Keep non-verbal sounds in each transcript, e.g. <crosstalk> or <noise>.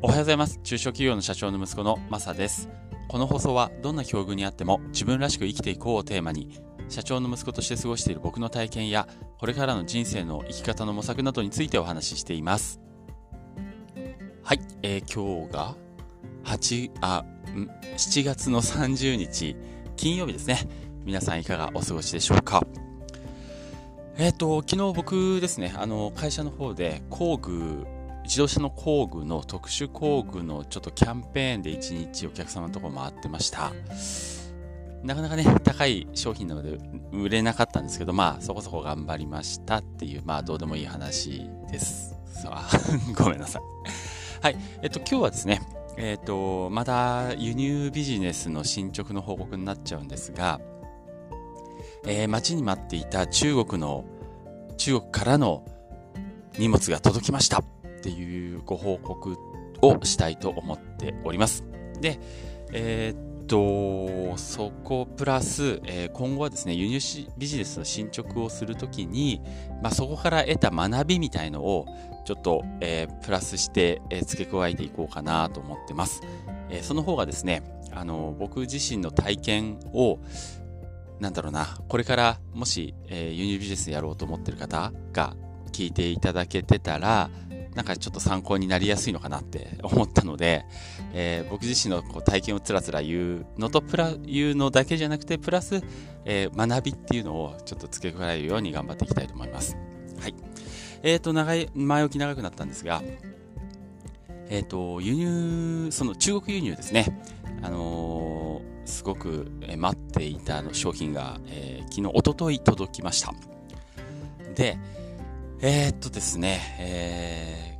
おはようございます。中小企業の社長の息子のマサです。この放送はどんな境遇にあっても自分らしく生きていこうをテーマに、社長の息子として過ごしている僕の体験や、これからの人生の生き方の模索などについてお話ししています。はい、えー、今日が8、あ、ん、7月の30日、金曜日ですね。皆さんいかがお過ごしでしょうか？えっ、ー、と、昨日僕ですね、あの、会社の方で工具自動車の工具の特殊工具のちょっとキャンペーンで1日お客様のとこ回ってました。なかなかね、高い商品なので売れなかったんですけど、まあそこそこ頑張りましたっていう、まあどうでもいい話です。さあ、<laughs> ごめんなさい。はい。えっと、今日はですね、えっと、まだ輸入ビジネスの進捗の報告になっちゃうんですが、えー、待ちに待っていた中国の、中国からの荷物が届きました。っていうご報告をしたいと思っております。で、えー、っと、そこプラス、えー、今後はですね、輸入ビジネスの進捗をするときに、まあ、そこから得た学びみたいのを、ちょっと、えー、プラスして、え付け加えていこうかなと思ってます。えその方がですね、あの、僕自身の体験を、なんだろうな、これからもし、え輸入ビジネスやろうと思ってる方が聞いていただけてたら、なんかちょっと参考になりやすいのかなって思ったので、えー、僕自身のこう体験をつらつら言うのとプラ、言うのだけじゃなくて、プラス、えー、学びっていうのをちょっと付け加えるように頑張っていきたいと思います。はい。えっ、ー、と、長い、前置き長くなったんですが、えっ、と、輸入、その中国輸入ですね。あのすごく待っていたの商品が、え昨日、おととい届きました。で、えー、っとですね、え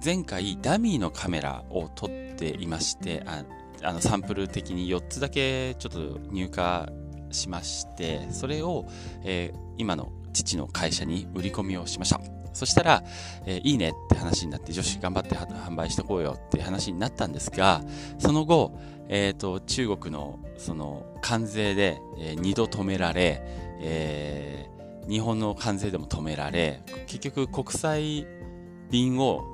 ー、前回ダミーのカメラを撮っていまして、ああのサンプル的に4つだけちょっと入荷しまして、それを、えー、今の父の会社に売り込みをしました。そしたら、えー、いいねって話になって、女子頑張って販売してこうよって話になったんですが、その後、えっ、ー、と、中国のその関税で、えー、2度止められ、えー、日本の関税でも止められ、結局国際便を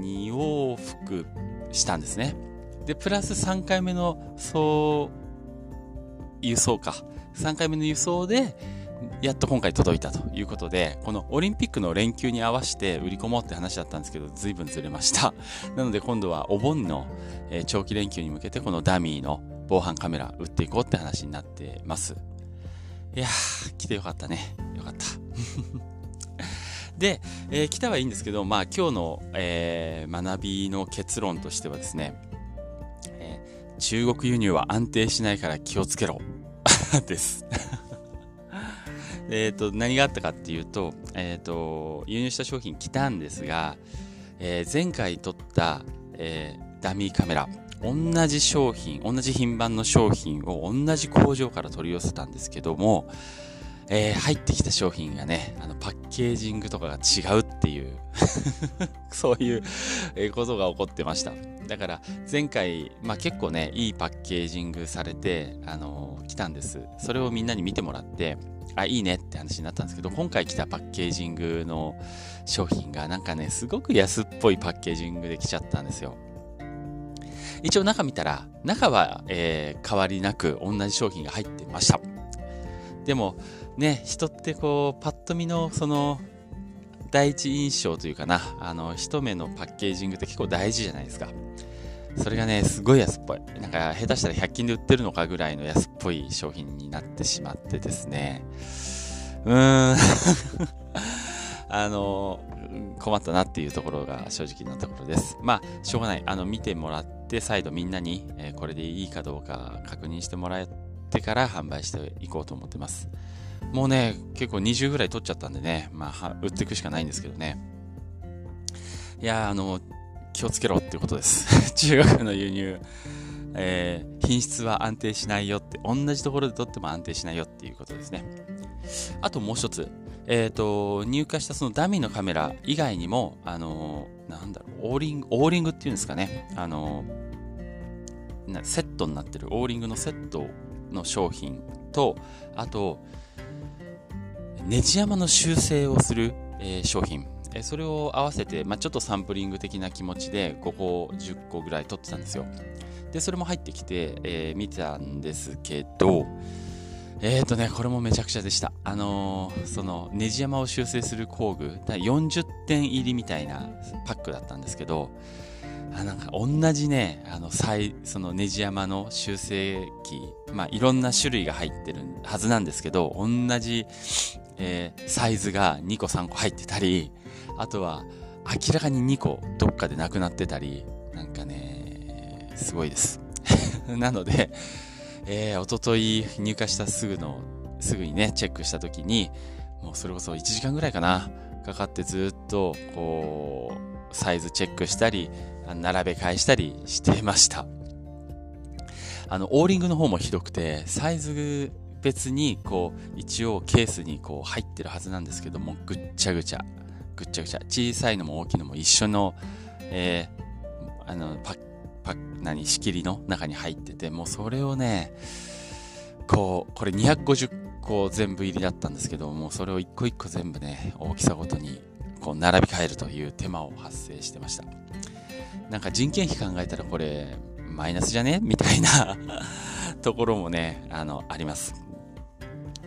2往復したんですね。で、プラス3回目の、輸送か。3回目の輸送で、やっと今回届いたということで、このオリンピックの連休に合わせて売り込もうって話だったんですけど、随分ずれました。<laughs> なので今度はお盆の、長期連休に向けてこのダミーの防犯カメラ売っていこうって話になってます。いやー、来てよかったね。<laughs> で、えー、来たはいいんですけど、まあ今日の、えー、学びの結論としてはですね、えー、中国輸入は安定しないから気をつけろ。<laughs> です。<laughs> えっと、何があったかっていうと、え、ー、と、輸入した商品来たんですが、えー、前回撮った、えー、ダミーカメラ、同じ商品、同じ品番の商品を同じ工場から取り寄せたんですけども、えー、入ってきた商品がね、あの、パッケージングとかが違うっていう <laughs> そういうことが起こってました。だから、前回、まあ結構ね、いいパッケージングされて、あのー、来たんです。それをみんなに見てもらって、あ、いいねって話になったんですけど、今回来たパッケージングの商品がなんかね、すごく安っぽいパッケージングで来ちゃったんですよ。一応中見たら、中は、えー、変わりなく同じ商品が入ってました。でも、ね、人ってこう、パッと見のその、第一印象というかな、あの、一目のパッケージングって結構大事じゃないですか。それがね、すごい安っぽい。なんか、下手したら100均で売ってるのかぐらいの安っぽい商品になってしまってですね。うーん <laughs> あの、困ったなっていうところが正直なところです。まあ、しょうがない。あの、見てもらって、再度みんなに、えー、これでいいかどうか確認してもらえってから販売していこうと思ってます。もうね、結構20ぐらい取っちゃったんでね、まあ、売っていくしかないんですけどね。いやあの、気をつけろっていうことです。<laughs> 中国の輸入、えー、品質は安定しないよって、同じところで取っても安定しないよっていうことですね。あともう一つ、えっ、ー、と、入荷したそのダミーのカメラ以外にも、あのー、なんだろう、オーリング、オーリングっていうんですかね、あのー、セットになってる、オーリングのセットの商品と、あと、ネジ山の修正をする、えー、商品、えそれを合わせて、まあ、ちょっとサンプリング的な気持ちで5個10個ぐらい撮ってたんですよ。でそれも入ってきて、えー、見てたんですけどえっ、ー、とねこれもめちゃくちゃでした。あのー、そのネジ山を修正する工具40点入りみたいなパックだったんですけどあなんか同じね、あの、そのネジ山の修正機、まあいろんな種類が入ってるはずなんですけど、同じ、えー、サイズが2個3個入ってたり、あとは明らかに2個どっかでなくなってたり、なんかね、すごいです。<laughs> なので、え、おととい入荷したすぐの、すぐにね、チェックした時に、もうそれこそ1時間ぐらいかな、かかってずっと、こう、サイズチェックしたり、並べ替えしたりしてました。あの、オーリングの方もひどくて、サイズ別に、こう、一応ケースにこう入ってるはずなんですけども、ぐっちゃぐちゃ、ぐっちゃぐちゃ、小さいのも大きいのも一緒の、えー、あの、パッ、パッ、何、仕切りの中に入ってて、もうそれをね、こう、これ250個全部入りだったんですけども、それを一個一個全部ね、大きさごとに、こう、並び替えるという手間を発生してました。なんか人件費考えたらこれ、マイナスじゃね？みたいな <laughs> ところもね、あの、あります。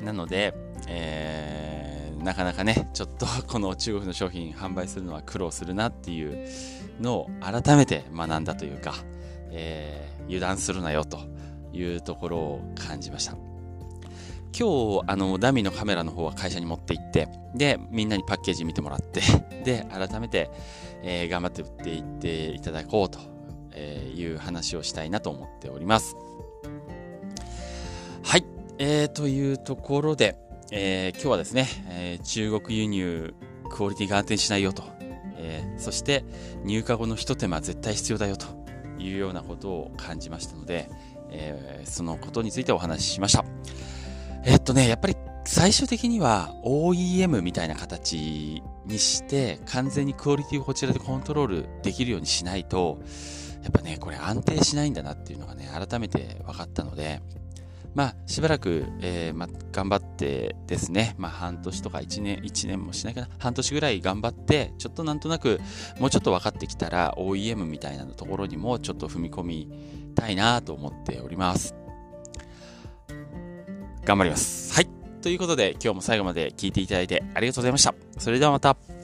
なので、えー、なかなかね、ちょっと <laughs> この中国の商品販売するのは苦労するなっていうのを改めて学んだというか、えー、油断するなよというところを感じました。今日、あの、ダミーのカメラの方は会社に持って行って、で、みんなにパッケージ見てもらって、<laughs> で、改めて、えー、頑張って売っていっていただこうという話をしたいなと思っております。はい。えー、というところで、えー、今日はですね、えー、中国輸入クオリティが安定しないよと、えー、そして入荷後の一手間絶対必要だよというようなことを感じましたので、えー、そのことについてお話ししました。えっとね、やっぱり最終的には OEM みたいな形にして完全にクオリティをこちらでコントロールできるようにしないと、やっぱね、これ安定しないんだなっていうのがね、改めて分かったので、まあ、しばらく、えー、ま、頑張ってですね、まあ、半年とか1年、1年もしないかな、半年ぐらい頑張って、ちょっとなんとなく、もうちょっと分かってきたら、OEM みたいなところにもちょっと踏み込みたいなと思っております。頑張ります。はい。ということで、今日も最後まで聞いていただいてありがとうございました。それではまた。